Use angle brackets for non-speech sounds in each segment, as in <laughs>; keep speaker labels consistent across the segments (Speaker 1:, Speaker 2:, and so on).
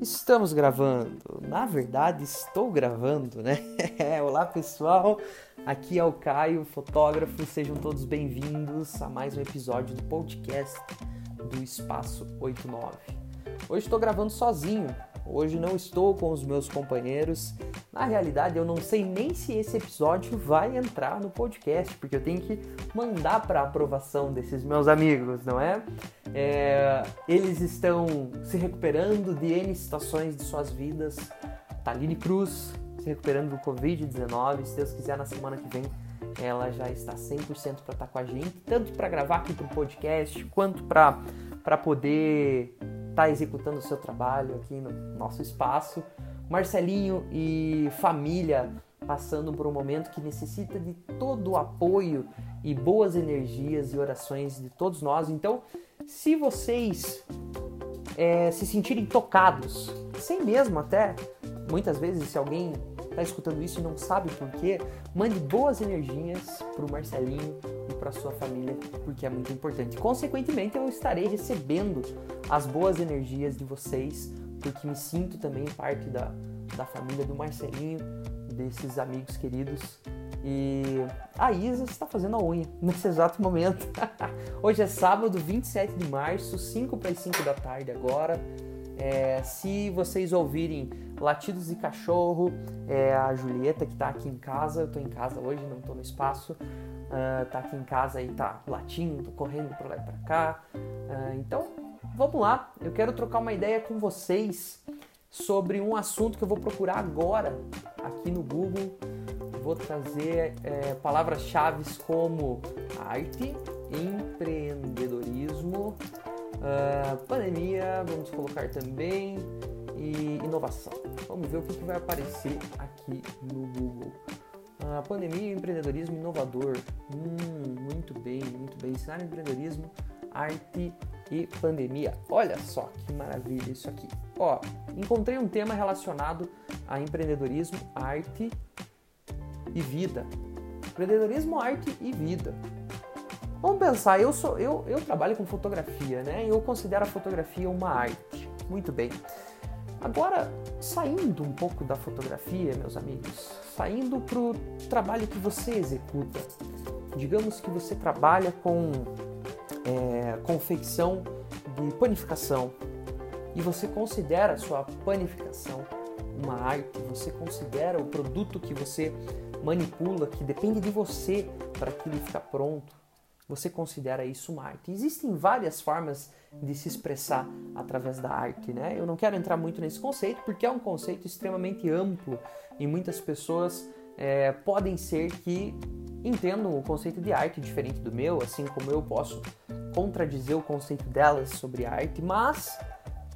Speaker 1: Estamos gravando. Na verdade, estou gravando, né? <laughs> Olá, pessoal. Aqui é o Caio, fotógrafo. Sejam todos bem-vindos a mais um episódio do podcast do Espaço 89. Hoje estou gravando sozinho. Hoje não estou com os meus companheiros. Na realidade, eu não sei nem se esse episódio vai entrar no podcast, porque eu tenho que mandar para aprovação desses meus amigos, não é? é? Eles estão se recuperando de N situações de suas vidas. Taline Cruz se recuperando do Covid-19. Se Deus quiser, na semana que vem ela já está 100% para estar com a gente, tanto para gravar aqui para o podcast, quanto para poder está executando o seu trabalho aqui no nosso espaço. Marcelinho e família passando por um momento que necessita de todo o apoio e boas energias e orações de todos nós. Então, se vocês é, se sentirem tocados, sem mesmo até, muitas vezes, se alguém está escutando isso e não sabe por quê, mande boas energias para o Marcelinho e para sua família, porque é muito importante. Consequentemente, eu estarei recebendo as boas energias de vocês, porque me sinto também parte da, da família do Marcelinho, desses amigos queridos. E a Isa está fazendo a unha <laughs> nesse exato momento. <laughs> Hoje é sábado, 27 de março, 5 para as 5 da tarde agora. É, se vocês ouvirem latidos de cachorro, é a Julieta que está aqui em casa, eu estou em casa hoje, não estou no espaço, uh, tá aqui em casa e tá latindo, correndo para lá e para cá. Uh, então, vamos lá, eu quero trocar uma ideia com vocês sobre um assunto que eu vou procurar agora aqui no Google. Vou trazer é, palavras-chave como arte, empreendedorismo, Uh, pandemia, vamos colocar também, e inovação. Vamos ver o que, que vai aparecer aqui no Google. Uh, pandemia, empreendedorismo inovador. Hum, muito bem, muito bem. Cenário empreendedorismo, arte e pandemia. Olha só que maravilha isso aqui. Ó, encontrei um tema relacionado a empreendedorismo, arte e vida. Empreendedorismo, arte e vida. Vamos pensar, eu, sou, eu, eu trabalho com fotografia, né? Eu considero a fotografia uma arte. Muito bem. Agora, saindo um pouco da fotografia, meus amigos, saindo para o trabalho que você executa. Digamos que você trabalha com é, confecção de panificação e você considera a sua panificação uma arte, você considera o produto que você manipula, que depende de você para ele ficar pronto, você considera isso uma arte. Existem várias formas de se expressar através da arte, né? Eu não quero entrar muito nesse conceito porque é um conceito extremamente amplo e muitas pessoas é, podem ser que entendam o conceito de arte diferente do meu, assim como eu posso contradizer o conceito delas sobre arte, mas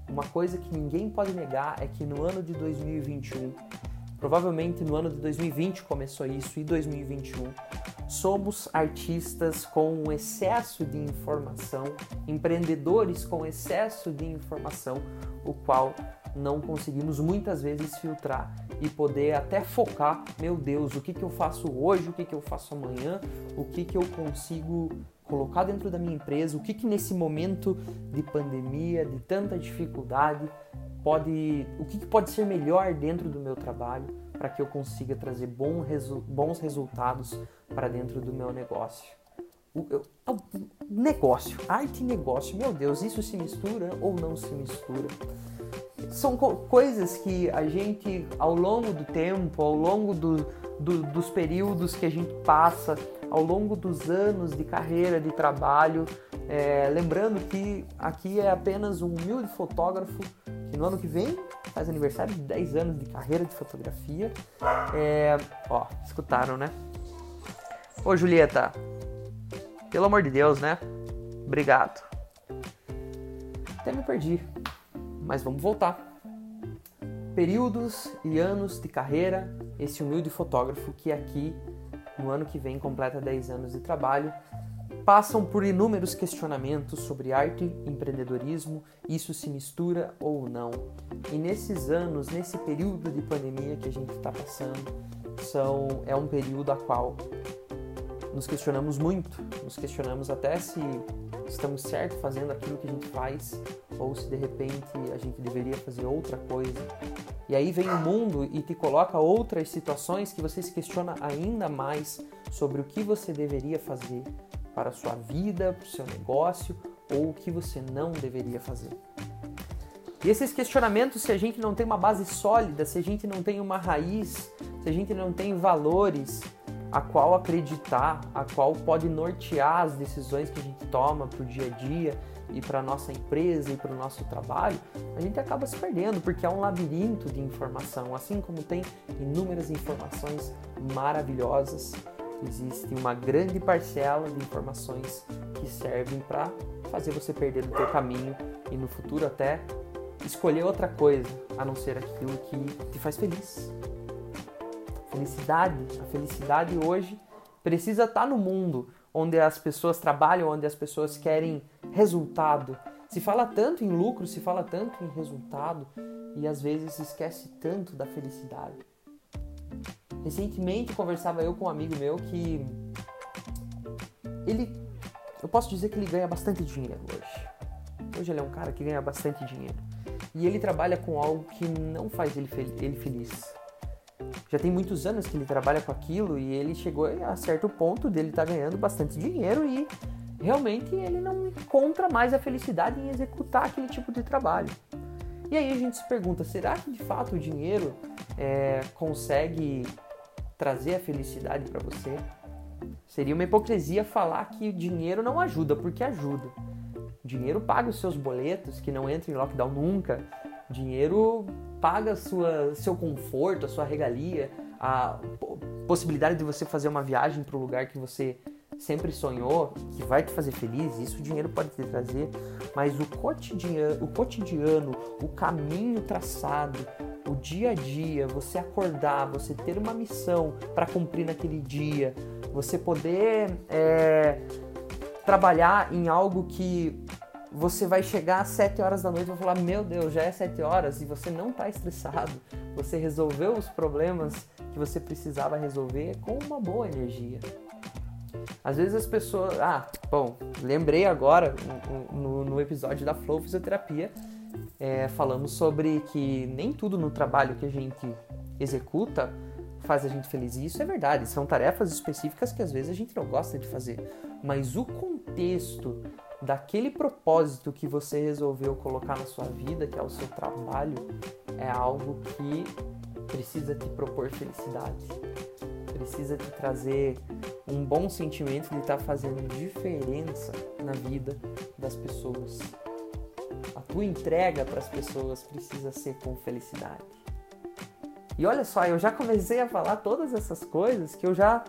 Speaker 1: uma coisa que ninguém pode negar é que no ano de 2021, provavelmente no ano de 2020 começou isso e 2021 somos artistas com um excesso de informação, empreendedores com excesso de informação, o qual não conseguimos muitas vezes filtrar e poder até focar, meu Deus, o que, que eu faço hoje, o que, que eu faço amanhã, o que, que eu consigo colocar dentro da minha empresa, o que, que nesse momento de pandemia, de tanta dificuldade, pode, o que, que pode ser melhor dentro do meu trabalho para que eu consiga trazer resu bons resultados para dentro do meu negócio. O, o negócio, arte e negócio, meu Deus, isso se mistura ou não se mistura? São co coisas que a gente, ao longo do tempo, ao longo do, do, dos períodos que a gente passa, ao longo dos anos de carreira, de trabalho, é, lembrando que aqui é apenas um humilde fotógrafo que no ano que vem faz aniversário de 10 anos de carreira de fotografia. É, ó, escutaram, né? Ô Julieta, pelo amor de Deus, né? Obrigado. Até me perdi, mas vamos voltar. Períodos e anos de carreira, esse humilde fotógrafo que aqui no ano que vem completa 10 anos de trabalho passam por inúmeros questionamentos sobre arte empreendedorismo, isso se mistura ou não. E nesses anos, nesse período de pandemia que a gente está passando, são, é um período a qual nos questionamos muito, nos questionamos até se estamos certo fazendo aquilo que a gente faz ou se de repente a gente deveria fazer outra coisa. E aí vem o mundo e te coloca outras situações que você se questiona ainda mais sobre o que você deveria fazer para a sua vida, para o seu negócio ou o que você não deveria fazer. E esses questionamentos, se a gente não tem uma base sólida, se a gente não tem uma raiz, se a gente não tem valores a qual acreditar, a qual pode nortear as decisões que a gente toma para o dia a dia e para nossa empresa e para o nosso trabalho, a gente acaba se perdendo porque é um labirinto de informação, assim como tem inúmeras informações maravilhosas, existe uma grande parcela de informações que servem para fazer você perder o teu caminho e no futuro até escolher outra coisa a não ser aquilo que te faz feliz. Felicidade, a felicidade hoje precisa estar no mundo onde as pessoas trabalham, onde as pessoas querem resultado. Se fala tanto em lucro, se fala tanto em resultado e às vezes se esquece tanto da felicidade. Recentemente conversava eu com um amigo meu que ele eu posso dizer que ele ganha bastante dinheiro hoje. Hoje ele é um cara que ganha bastante dinheiro. E ele trabalha com algo que não faz ele, ele feliz. Já tem muitos anos que ele trabalha com aquilo e ele chegou a certo ponto dele estar tá ganhando bastante dinheiro e realmente ele não encontra mais a felicidade em executar aquele tipo de trabalho. E aí a gente se pergunta: será que de fato o dinheiro é, consegue trazer a felicidade para você? Seria uma hipocrisia falar que dinheiro não ajuda, porque ajuda. Dinheiro paga os seus boletos, que não entra em lockdown nunca. Dinheiro paga sua, seu conforto, a sua regalia, a possibilidade de você fazer uma viagem para o lugar que você sempre sonhou, que vai te fazer feliz, isso o dinheiro pode te trazer, mas o cotidiano, o cotidiano, o caminho traçado, o dia a dia, você acordar, você ter uma missão para cumprir naquele dia, você poder é, trabalhar em algo que você vai chegar às 7 horas da noite e falar: Meu Deus, já é 7 horas e você não está estressado. Você resolveu os problemas que você precisava resolver com uma boa energia. Às vezes as pessoas. Ah, bom, lembrei agora no, no episódio da Flow Fisioterapia. É, falamos sobre que nem tudo no trabalho que a gente executa faz a gente feliz. E isso é verdade, são tarefas específicas que às vezes a gente não gosta de fazer mas o contexto daquele propósito que você resolveu colocar na sua vida, que é o seu trabalho, é algo que precisa te propor felicidade, precisa te trazer um bom sentimento de estar fazendo diferença na vida das pessoas. A tua entrega para as pessoas precisa ser com felicidade. E olha só, eu já comecei a falar todas essas coisas que eu já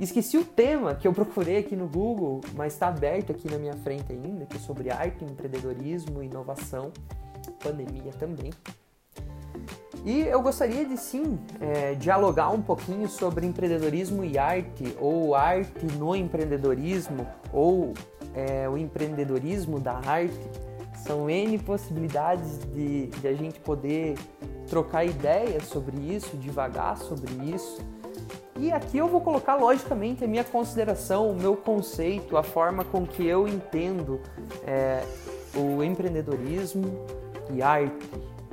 Speaker 1: Esqueci o tema que eu procurei aqui no Google, mas está aberto aqui na minha frente ainda, que é sobre arte, empreendedorismo, inovação, pandemia também. E eu gostaria de sim é, dialogar um pouquinho sobre empreendedorismo e arte, ou arte no empreendedorismo, ou é, o empreendedorismo da arte. São N possibilidades de, de a gente poder trocar ideias sobre isso, devagar sobre isso e aqui eu vou colocar, logicamente, a minha consideração, o meu conceito, a forma com que eu entendo é, o empreendedorismo e arte.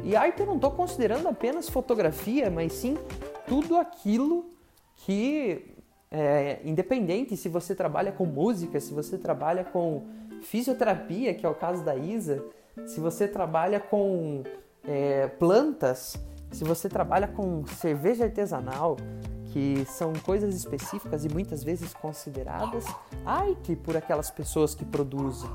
Speaker 1: E arte eu não estou considerando apenas fotografia, mas sim tudo aquilo que, é, independente se você trabalha com música, se você trabalha com fisioterapia, que é o caso da Isa, se você trabalha com é, plantas, se você trabalha com cerveja artesanal, que são coisas específicas e muitas vezes consideradas arte por aquelas pessoas que produzem.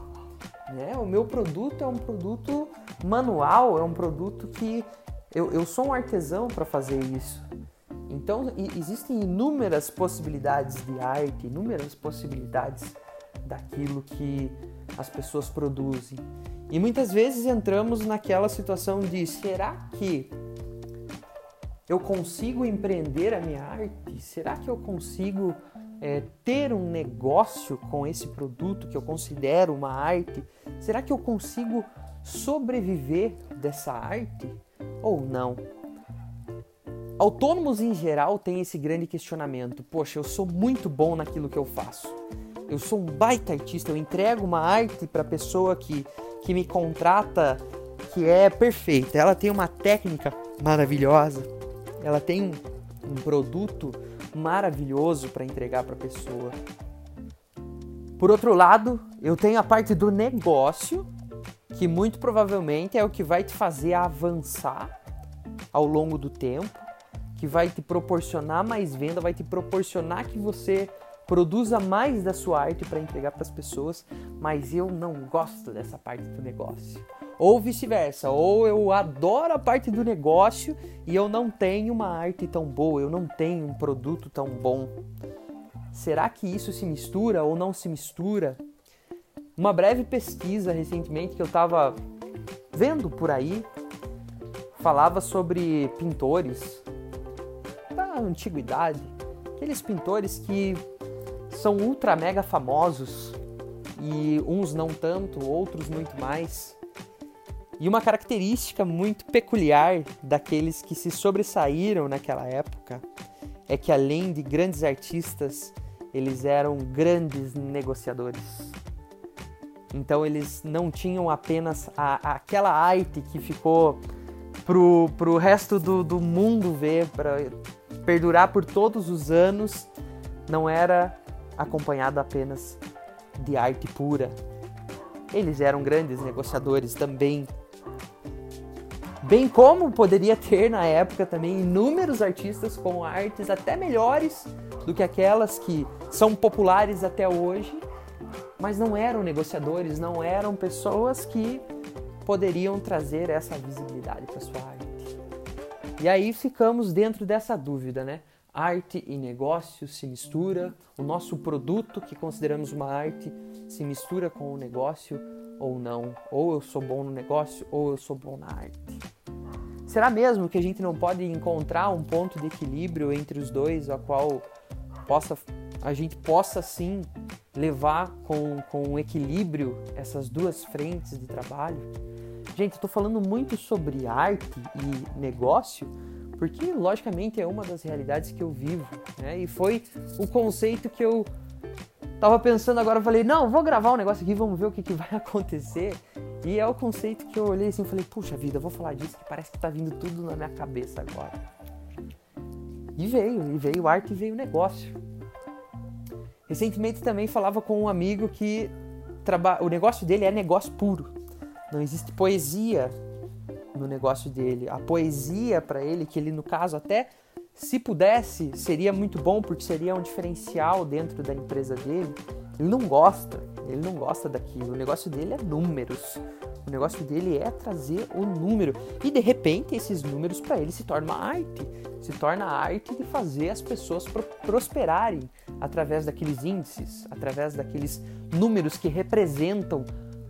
Speaker 1: Né? O meu produto é um produto manual, é um produto que eu, eu sou um artesão para fazer isso. Então existem inúmeras possibilidades de arte, inúmeras possibilidades daquilo que as pessoas produzem. E muitas vezes entramos naquela situação de será que eu consigo empreender a minha arte? Será que eu consigo é, ter um negócio com esse produto que eu considero uma arte? Será que eu consigo sobreviver dessa arte ou não? Autônomos em geral têm esse grande questionamento: poxa, eu sou muito bom naquilo que eu faço. Eu sou um baita artista, eu entrego uma arte para a pessoa que que me contrata que é perfeita. Ela tem uma técnica maravilhosa. Ela tem um, um produto maravilhoso para entregar para a pessoa. Por outro lado, eu tenho a parte do negócio, que muito provavelmente é o que vai te fazer avançar ao longo do tempo, que vai te proporcionar mais venda, vai te proporcionar que você produza mais da sua arte para entregar para as pessoas, mas eu não gosto dessa parte do negócio. Ou vice-versa, ou eu adoro a parte do negócio e eu não tenho uma arte tão boa, eu não tenho um produto tão bom. Será que isso se mistura ou não se mistura? Uma breve pesquisa recentemente que eu estava vendo por aí falava sobre pintores da antiguidade, aqueles pintores que são ultra mega famosos e uns não tanto, outros muito mais. E uma característica muito peculiar daqueles que se sobressaíram naquela época é que além de grandes artistas, eles eram grandes negociadores. Então eles não tinham apenas a, aquela arte que ficou pro, pro resto do, do mundo ver, para perdurar por todos os anos, não era acompanhada apenas de arte pura. Eles eram grandes negociadores também. Bem como poderia ter na época também inúmeros artistas com artes até melhores do que aquelas que são populares até hoje, mas não eram negociadores, não eram pessoas que poderiam trazer essa visibilidade para sua arte. E aí ficamos dentro dessa dúvida, né? Arte e negócio se mistura, o nosso produto que consideramos uma arte se mistura com o negócio ou não? Ou eu sou bom no negócio ou eu sou bom na arte. Será mesmo que a gente não pode encontrar um ponto de equilíbrio entre os dois, a qual possa, a gente possa sim levar com, com equilíbrio essas duas frentes de trabalho? Gente, estou falando muito sobre arte e negócio, porque logicamente é uma das realidades que eu vivo, né? E foi o conceito que eu tava pensando agora, eu falei, não, vou gravar um negócio aqui, vamos ver o que, que vai <laughs> acontecer. E é o conceito que eu olhei assim falei, puxa vida, vou falar disso que parece que tá vindo tudo na minha cabeça agora. E veio, e veio arte e veio negócio. Recentemente também falava com um amigo que traba... o negócio dele é negócio puro. Não existe poesia no negócio dele. A poesia para ele, que ele no caso até se pudesse, seria muito bom porque seria um diferencial dentro da empresa dele. Ele não gosta, ele não gosta daquilo. O negócio dele é números. O negócio dele é trazer o número. E de repente esses números para ele se tornam uma arte. Se torna a arte de fazer as pessoas prosperarem através daqueles índices, através daqueles números que representam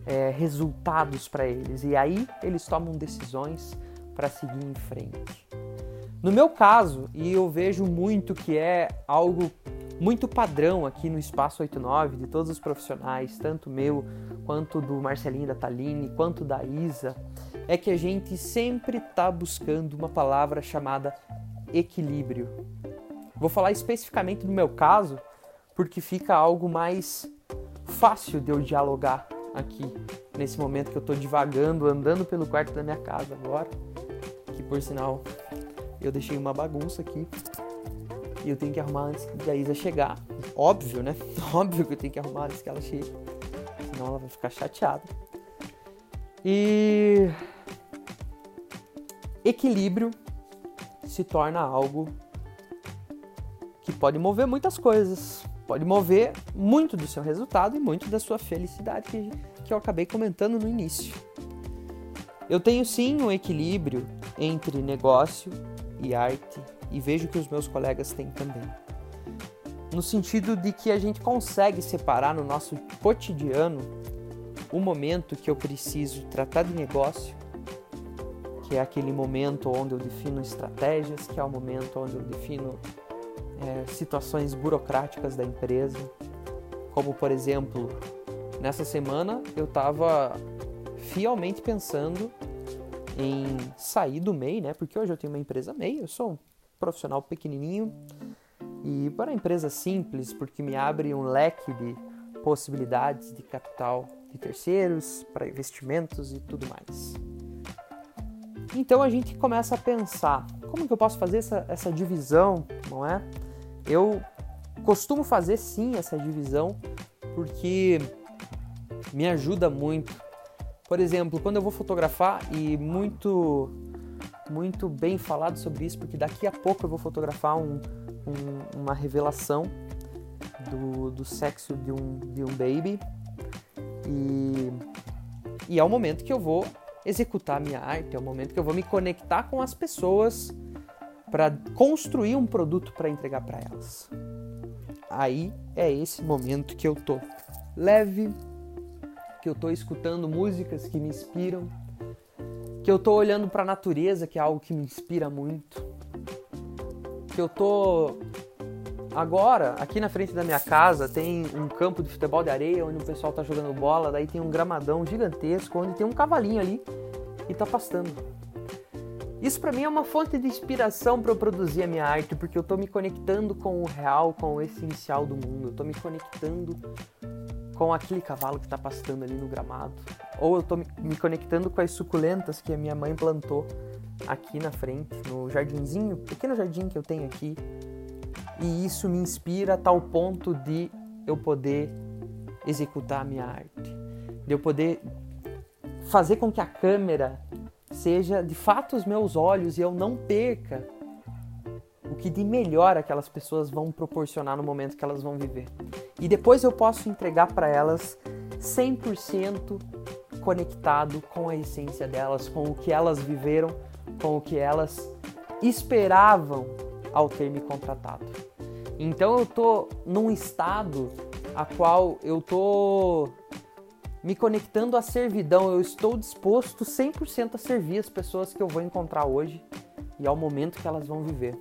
Speaker 1: é, resultados para eles. E aí eles tomam decisões para seguir em frente. No meu caso, e eu vejo muito que é algo muito padrão aqui no Espaço 89 de todos os profissionais, tanto meu quanto do Marcelinho da Taline, quanto da Isa, é que a gente sempre está buscando uma palavra chamada equilíbrio. Vou falar especificamente do meu caso, porque fica algo mais fácil de eu dialogar aqui, nesse momento que eu estou divagando, andando pelo quarto da minha casa agora, que por sinal eu deixei uma bagunça aqui e eu tenho que arrumar antes da Isa chegar. Óbvio, né? <laughs> Óbvio que eu tenho que arrumar antes que ela chegue. Senão ela vai ficar chateada. E equilíbrio se torna algo que pode mover muitas coisas. Pode mover muito do seu resultado e muito da sua felicidade, que, que eu acabei comentando no início. Eu tenho sim um equilíbrio entre negócio e arte e vejo que os meus colegas têm também. No sentido de que a gente consegue separar no nosso cotidiano o momento que eu preciso tratar de negócio, que é aquele momento onde eu defino estratégias, que é o momento onde eu defino é, situações burocráticas da empresa, como por exemplo, nessa semana eu estava fielmente pensando em sair do MEI, né? Porque hoje eu tenho uma empresa MEI, eu sou um profissional pequenininho e para empresa simples, porque me abre um leque de possibilidades de capital. de terceiros, para investimentos e tudo mais. Então a gente começa a pensar como que eu posso fazer essa, essa divisão, não é? Eu costumo fazer sim essa divisão porque me ajuda muito. Por exemplo, quando eu vou fotografar e muito muito bem falado sobre isso, porque daqui a pouco eu vou fotografar um, um, uma revelação do, do sexo de um, de um baby. E, e é o momento que eu vou executar minha arte, é o momento que eu vou me conectar com as pessoas para construir um produto para entregar para elas. Aí é esse momento que eu tô leve, que eu tô escutando músicas que me inspiram, que eu tô olhando para a natureza, que é algo que me inspira muito, que eu tô agora aqui na frente da minha casa tem um campo de futebol de areia onde o pessoal tá jogando bola, daí tem um gramadão gigantesco onde tem um cavalinho ali e tá pastando. Isso para mim é uma fonte de inspiração para eu produzir a minha arte, porque eu tô me conectando com o real, com o essencial do mundo. Eu tô me conectando com aquele cavalo que está pastando ali no gramado. Ou eu estou me conectando com as suculentas que a minha mãe plantou aqui na frente, no jardinzinho, pequeno jardim que eu tenho aqui. E isso me inspira a tal ponto de eu poder executar a minha arte, de eu poder fazer com que a câmera seja de fato os meus olhos e eu não perca o que de melhor aquelas pessoas vão proporcionar no momento que elas vão viver. E depois eu posso entregar para elas 100% conectado com a essência delas, com o que elas viveram, com o que elas esperavam ao ter me contratado. Então eu tô num estado a qual eu tô me conectando à servidão, eu estou disposto 100% a servir as pessoas que eu vou encontrar hoje e ao momento que elas vão viver.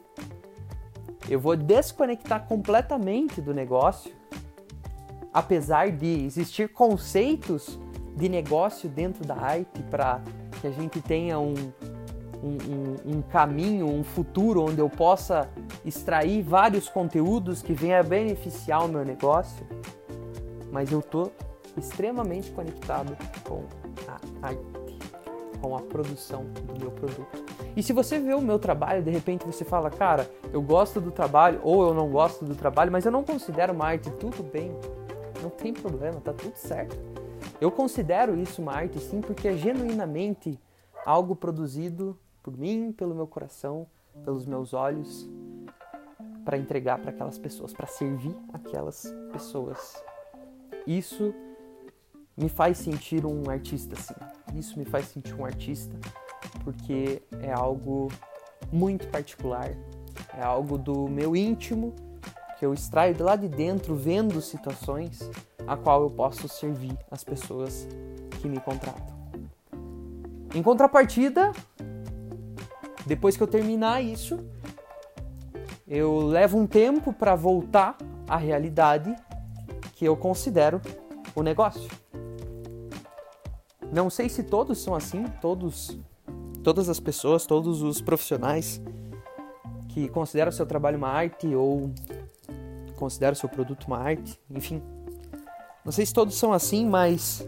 Speaker 1: Eu vou desconectar completamente do negócio, apesar de existir conceitos de negócio dentro da arte para que a gente tenha um, um, um, um, caminho, um futuro onde eu possa extrair vários conteúdos que venham a beneficiar o meu negócio, mas eu estou extremamente conectado com a arte, com a produção do meu produto. E se você vê o meu trabalho, de repente você fala, cara, eu gosto do trabalho ou eu não gosto do trabalho, mas eu não considero uma arte, tudo bem, não tem problema, tá tudo certo. Eu considero isso uma arte sim, porque é genuinamente algo produzido por mim, pelo meu coração, pelos meus olhos, para entregar para aquelas pessoas, para servir aquelas pessoas. Isso me faz sentir um artista, sim. Isso me faz sentir um artista porque é algo muito particular, é algo do meu íntimo que eu extraio de lá de dentro, vendo situações a qual eu posso servir as pessoas que me contratam. Em contrapartida, depois que eu terminar isso, eu levo um tempo para voltar à realidade que eu considero o negócio. Não sei se todos são assim, todos todas as pessoas, todos os profissionais que consideram seu trabalho uma arte ou consideram seu produto uma arte, enfim. Não sei se todos são assim, mas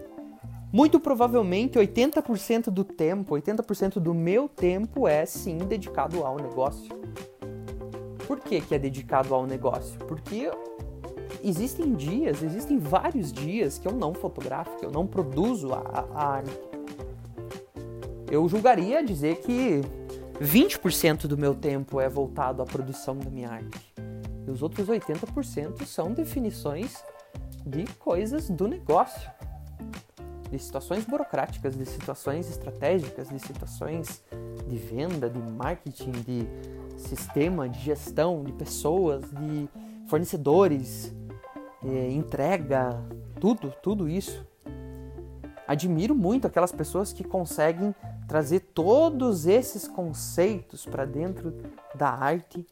Speaker 1: muito provavelmente 80% do tempo, 80% do meu tempo é sim dedicado ao negócio. Por que, que é dedicado ao negócio? Porque existem dias, existem vários dias que eu não fotografo, que eu não produzo a, a arte. Eu julgaria dizer que 20% do meu tempo é voltado à produção da minha arte. E os outros 80% são definições de coisas do negócio, de situações burocráticas, de situações estratégicas, de situações de venda, de marketing, de sistema, de gestão, de pessoas, de fornecedores, de entrega, tudo, tudo isso. Admiro muito aquelas pessoas que conseguem trazer todos esses conceitos para dentro da arte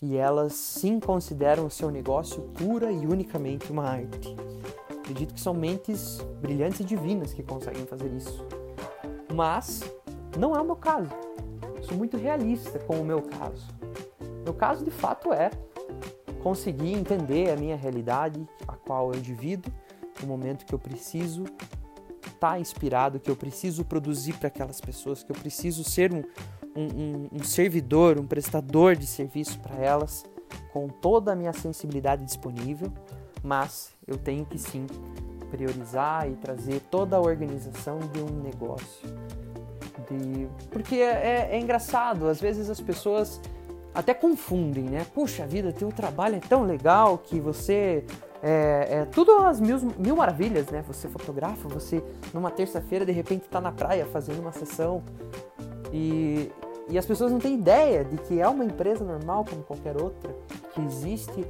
Speaker 1: e elas sim consideram o seu negócio pura e unicamente uma arte. Acredito que são mentes brilhantes e divinas que conseguem fazer isso. Mas não é o meu caso. Sou muito realista com o meu caso. Meu caso de fato é conseguir entender a minha realidade, a qual eu divido, o momento que eu preciso estar tá inspirado, que eu preciso produzir para aquelas pessoas, que eu preciso ser um, um, um servidor, um prestador de serviço para elas, com toda a minha sensibilidade disponível, mas eu tenho que sim priorizar e trazer toda a organização de um negócio. De... Porque é, é, é engraçado, às vezes as pessoas até confundem, né? Puxa vida, teu trabalho é tão legal que você é, é, tudo as mil, mil maravilhas, né? Você fotografa, você numa terça-feira de repente está na praia fazendo uma sessão e, e as pessoas não têm ideia de que é uma empresa normal como qualquer outra, que existe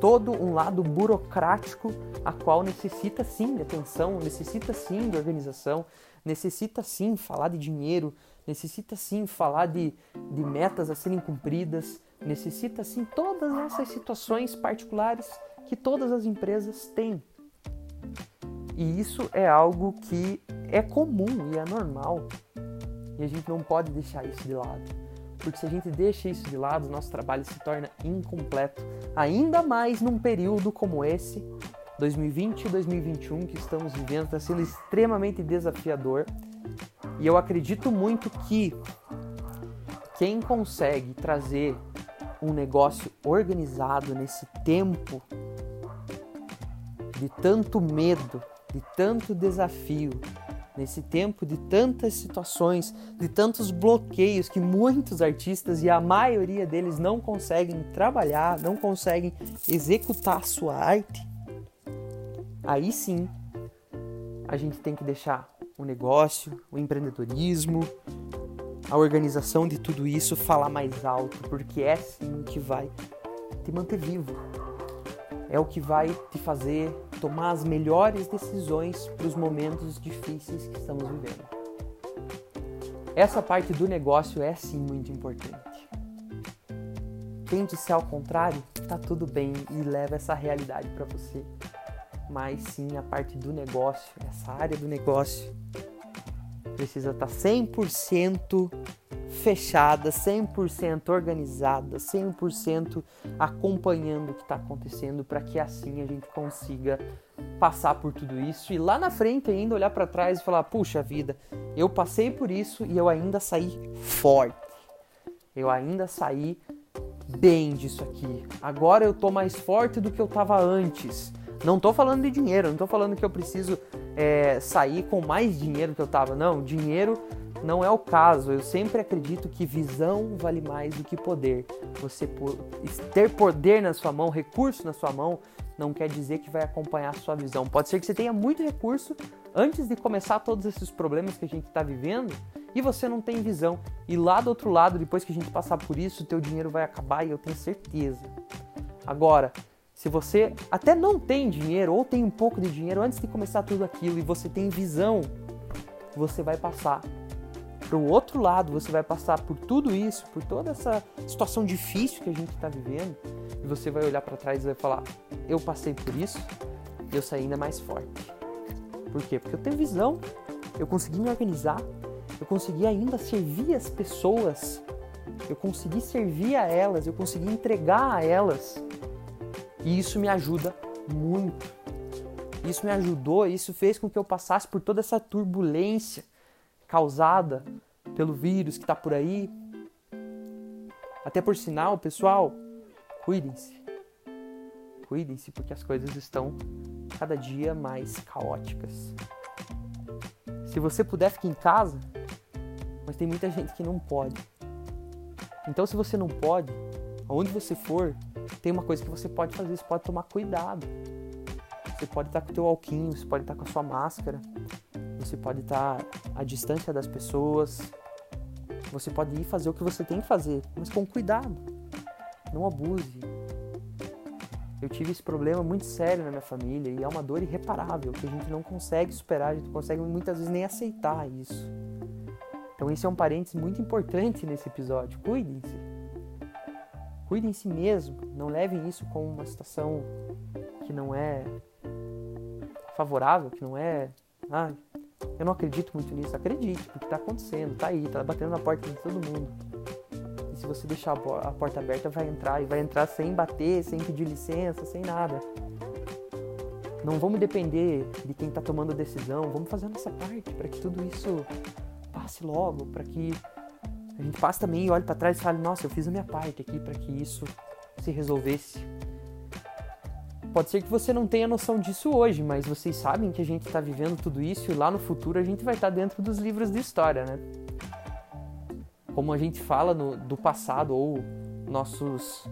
Speaker 1: todo um lado burocrático a qual necessita sim de atenção, necessita sim de organização, necessita sim falar de dinheiro, necessita sim falar de, de metas a serem cumpridas, necessita sim todas essas situações particulares que todas as empresas têm. E isso é algo que é comum e é normal. E a gente não pode deixar isso de lado. Porque se a gente deixa isso de lado, nosso trabalho se torna incompleto. Ainda mais num período como esse, 2020 e 2021, que estamos vivendo, está sendo extremamente desafiador. E eu acredito muito que quem consegue trazer um negócio organizado nesse tempo de tanto medo, de tanto desafio, nesse tempo de tantas situações, de tantos bloqueios que muitos artistas e a maioria deles não conseguem trabalhar, não conseguem executar a sua arte, aí sim a gente tem que deixar o negócio, o empreendedorismo, a organização de tudo isso falar mais alto, porque é sim que vai te manter vivo é o que vai te fazer tomar as melhores decisões para os momentos difíceis que estamos vivendo. Essa parte do negócio é sim muito importante. Quem disser ao contrário, tá tudo bem e leva essa realidade para você. Mas sim, a parte do negócio, essa área do negócio, precisa estar tá 100% fechada, 100% organizada, 100% acompanhando o que está acontecendo para que assim a gente consiga passar por tudo isso e lá na frente ainda olhar para trás e falar: puxa vida, eu passei por isso e eu ainda saí forte, eu ainda saí bem disso aqui. Agora eu tô mais forte do que eu tava antes. Não tô falando de dinheiro, não tô falando que eu preciso é, sair com mais dinheiro que eu tava. Não, dinheiro não é o caso. Eu sempre acredito que visão vale mais do que poder. Você ter poder na sua mão, recurso na sua mão, não quer dizer que vai acompanhar a sua visão. Pode ser que você tenha muito recurso antes de começar todos esses problemas que a gente está vivendo e você não tem visão. E lá do outro lado, depois que a gente passar por isso, o teu dinheiro vai acabar e eu tenho certeza. Agora, se você até não tem dinheiro ou tem um pouco de dinheiro antes de começar tudo aquilo e você tem visão, você vai passar para o outro lado, você vai passar por tudo isso, por toda essa situação difícil que a gente está vivendo, e você vai olhar para trás e vai falar: eu passei por isso e eu saí ainda mais forte. Por quê? Porque eu tenho visão, eu consegui me organizar, eu consegui ainda servir as pessoas, eu consegui servir a elas, eu consegui entregar a elas, e isso me ajuda muito. Isso me ajudou, isso fez com que eu passasse por toda essa turbulência causada pelo vírus que está por aí. Até por sinal, pessoal, cuidem-se. Cuidem-se porque as coisas estão cada dia mais caóticas. Se você puder, fique em casa, mas tem muita gente que não pode. Então, se você não pode, aonde você for, tem uma coisa que você pode fazer, você pode tomar cuidado. Você pode estar com o teu alquinho, você pode estar com a sua máscara, você pode estar à distância das pessoas, você pode ir fazer o que você tem que fazer, mas com cuidado. Não abuse. Eu tive esse problema muito sério na minha família e é uma dor irreparável que a gente não consegue superar, a gente não consegue muitas vezes nem aceitar isso. Então esse é um parênteses muito importante nesse episódio. Cuidem-se. Cuidem-se mesmo. Não levem isso como uma situação que não é favorável, que não é ah, eu não acredito muito nisso. Acredite, porque está acontecendo, está aí, está batendo na porta de todo mundo. E se você deixar a porta aberta, vai entrar e vai entrar sem bater, sem pedir licença, sem nada. Não vamos depender de quem está tomando a decisão. Vamos fazer a nossa parte para que tudo isso passe logo, para que gente passe também e olhe para trás e fale: Nossa, eu fiz a minha parte aqui para que isso se resolvesse. Pode ser que você não tenha noção disso hoje, mas vocês sabem que a gente está vivendo tudo isso e lá no futuro a gente vai estar tá dentro dos livros de história, né? Como a gente fala no, do passado ou nossos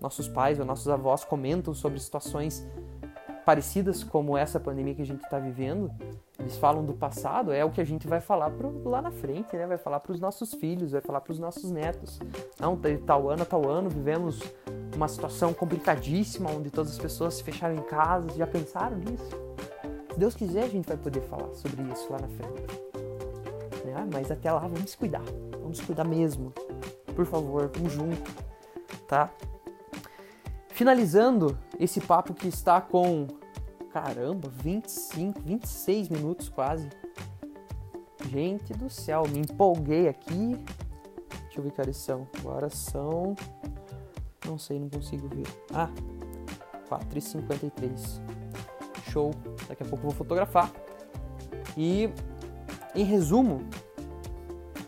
Speaker 1: nossos pais ou nossos avós comentam sobre situações parecidas como essa pandemia que a gente está vivendo, eles falam do passado, é o que a gente vai falar pro, lá na frente, né? Vai falar para os nossos filhos, vai falar para os nossos netos. Não, tal ano, tal ano, vivemos uma situação complicadíssima onde todas as pessoas se fecharam em casa. Já pensaram nisso? Se Deus quiser, a gente vai poder falar sobre isso lá na frente. Né? Mas até lá, vamos cuidar. Vamos cuidar mesmo. Por favor, vamos junto, tá? Finalizando esse papo que está com, caramba, 25, 26 minutos quase. Gente do céu, me empolguei aqui. Deixa eu ver que horas são. Agora são. Não sei, não consigo ver. Ah, 4h53. Show. Daqui a pouco vou fotografar. E, em resumo,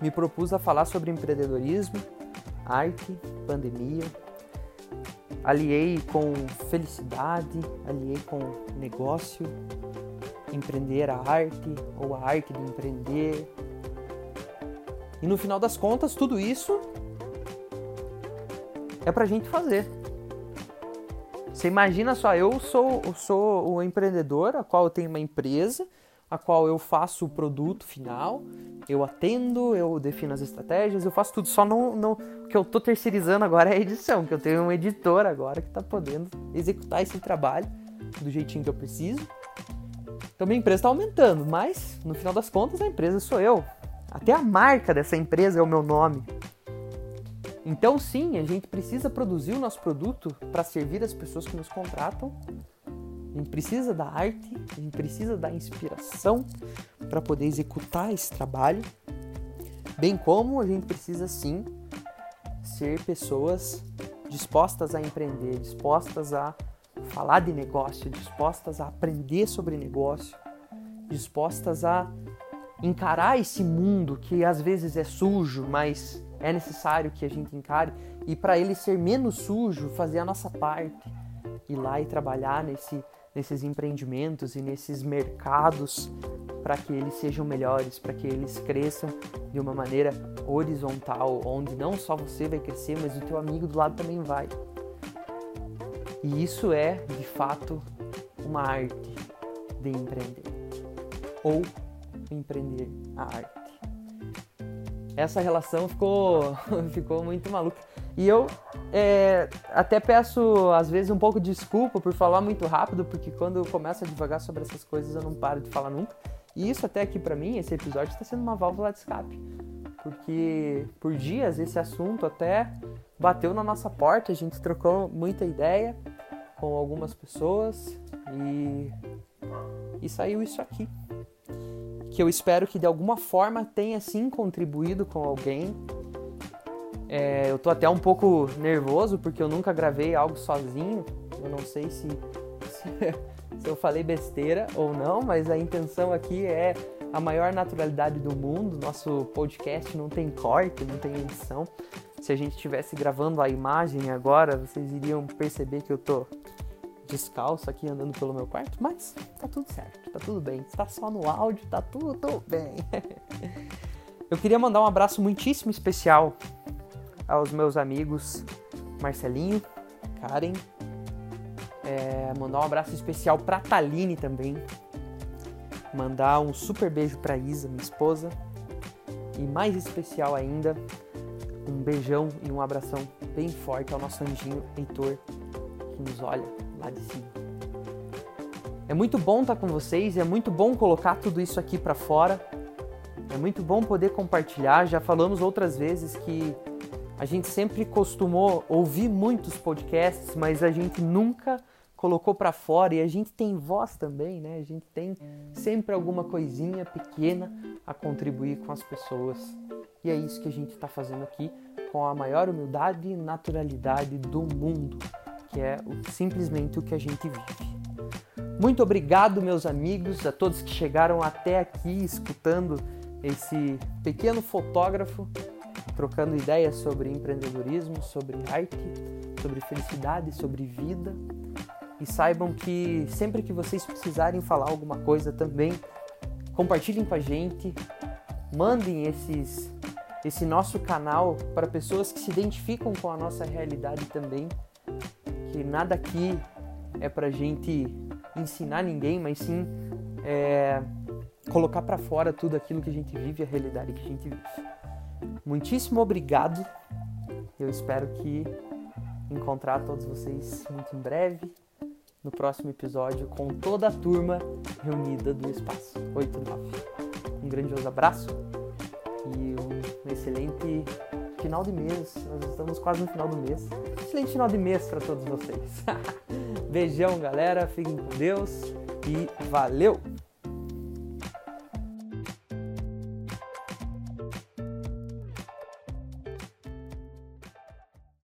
Speaker 1: me propus a falar sobre empreendedorismo, arte, pandemia, aliei com felicidade, aliei com negócio, empreender a arte ou a arte de empreender. E no final das contas, tudo isso é pra gente fazer. Você imagina só, eu sou, eu sou o empreendedor, a qual eu tenho uma empresa, a qual eu faço o produto final, eu atendo, eu defino as estratégias, eu faço tudo. Só no, no que eu tô terceirizando agora é a edição, que eu tenho um editor agora que está podendo executar esse trabalho do jeitinho que eu preciso. Então minha empresa está aumentando, mas no final das contas a empresa sou eu. Até a marca dessa empresa é o meu nome. Então sim, a gente precisa produzir o nosso produto para servir as pessoas que nos contratam a gente precisa da arte, a gente precisa da inspiração para poder executar esse trabalho, bem como a gente precisa sim ser pessoas dispostas a empreender, dispostas a falar de negócio, dispostas a aprender sobre negócio, dispostas a encarar esse mundo que às vezes é sujo, mas é necessário que a gente encare. E para ele ser menos sujo, fazer a nossa parte, ir lá e trabalhar nesse nesses empreendimentos e nesses mercados para que eles sejam melhores, para que eles cresçam de uma maneira horizontal, onde não só você vai crescer, mas o teu amigo do lado também vai. E isso é, de fato, uma arte de empreender ou empreender a arte. Essa relação ficou <laughs> ficou muito maluca. E eu é, até peço, às vezes, um pouco de desculpa por falar muito rápido, porque quando eu começo a devagar sobre essas coisas eu não paro de falar nunca. E isso até aqui para mim, esse episódio está sendo uma válvula de escape. Porque por dias esse assunto até bateu na nossa porta, a gente trocou muita ideia com algumas pessoas e, e saiu isso aqui. Que eu espero que de alguma forma tenha sim contribuído com alguém é, eu tô até um pouco nervoso porque eu nunca gravei algo sozinho. Eu não sei se, se, <laughs> se, eu falei besteira ou não, mas a intenção aqui é a maior naturalidade do mundo. Nosso podcast não tem corte, não tem edição. Se a gente estivesse gravando a imagem agora, vocês iriam perceber que eu tô descalço aqui andando pelo meu quarto, mas tá tudo certo, tá tudo bem. Está só no áudio, tá tudo bem. <laughs> eu queria mandar um abraço muitíssimo especial aos meus amigos Marcelinho, Karen, é, mandar um abraço especial para Taline também, mandar um super beijo para Isa, minha esposa, e mais especial ainda, um beijão e um abração bem forte ao nosso anjinho Heitor, que nos olha lá de cima. É muito bom estar com vocês, é muito bom colocar tudo isso aqui para fora. É muito bom poder compartilhar. Já falamos outras vezes que a gente sempre costumou ouvir muitos podcasts, mas a gente nunca colocou para fora e a gente tem voz também, né? A gente tem sempre alguma coisinha pequena a contribuir com as pessoas. E é isso que a gente está fazendo aqui com a maior humildade e naturalidade do mundo, que é simplesmente o que a gente vive. Muito obrigado, meus amigos, a todos que chegaram até aqui escutando esse pequeno fotógrafo trocando ideias sobre empreendedorismo, sobre arte, sobre felicidade, sobre vida. E saibam que sempre que vocês precisarem falar alguma coisa também, compartilhem com a gente, mandem esses, esse nosso canal para pessoas que se identificam com a nossa realidade também. Que nada aqui é para gente ensinar ninguém, mas sim é, colocar para fora tudo aquilo que a gente vive, a realidade que a gente vive. Muitíssimo obrigado. Eu espero que encontrar todos vocês muito em breve no próximo episódio com toda a turma reunida do Espaço 89. Um grandioso abraço e um excelente final de mês. Nós estamos quase no final do mês. Excelente final de mês para todos vocês. <laughs> Beijão, galera. Fiquem com Deus e valeu!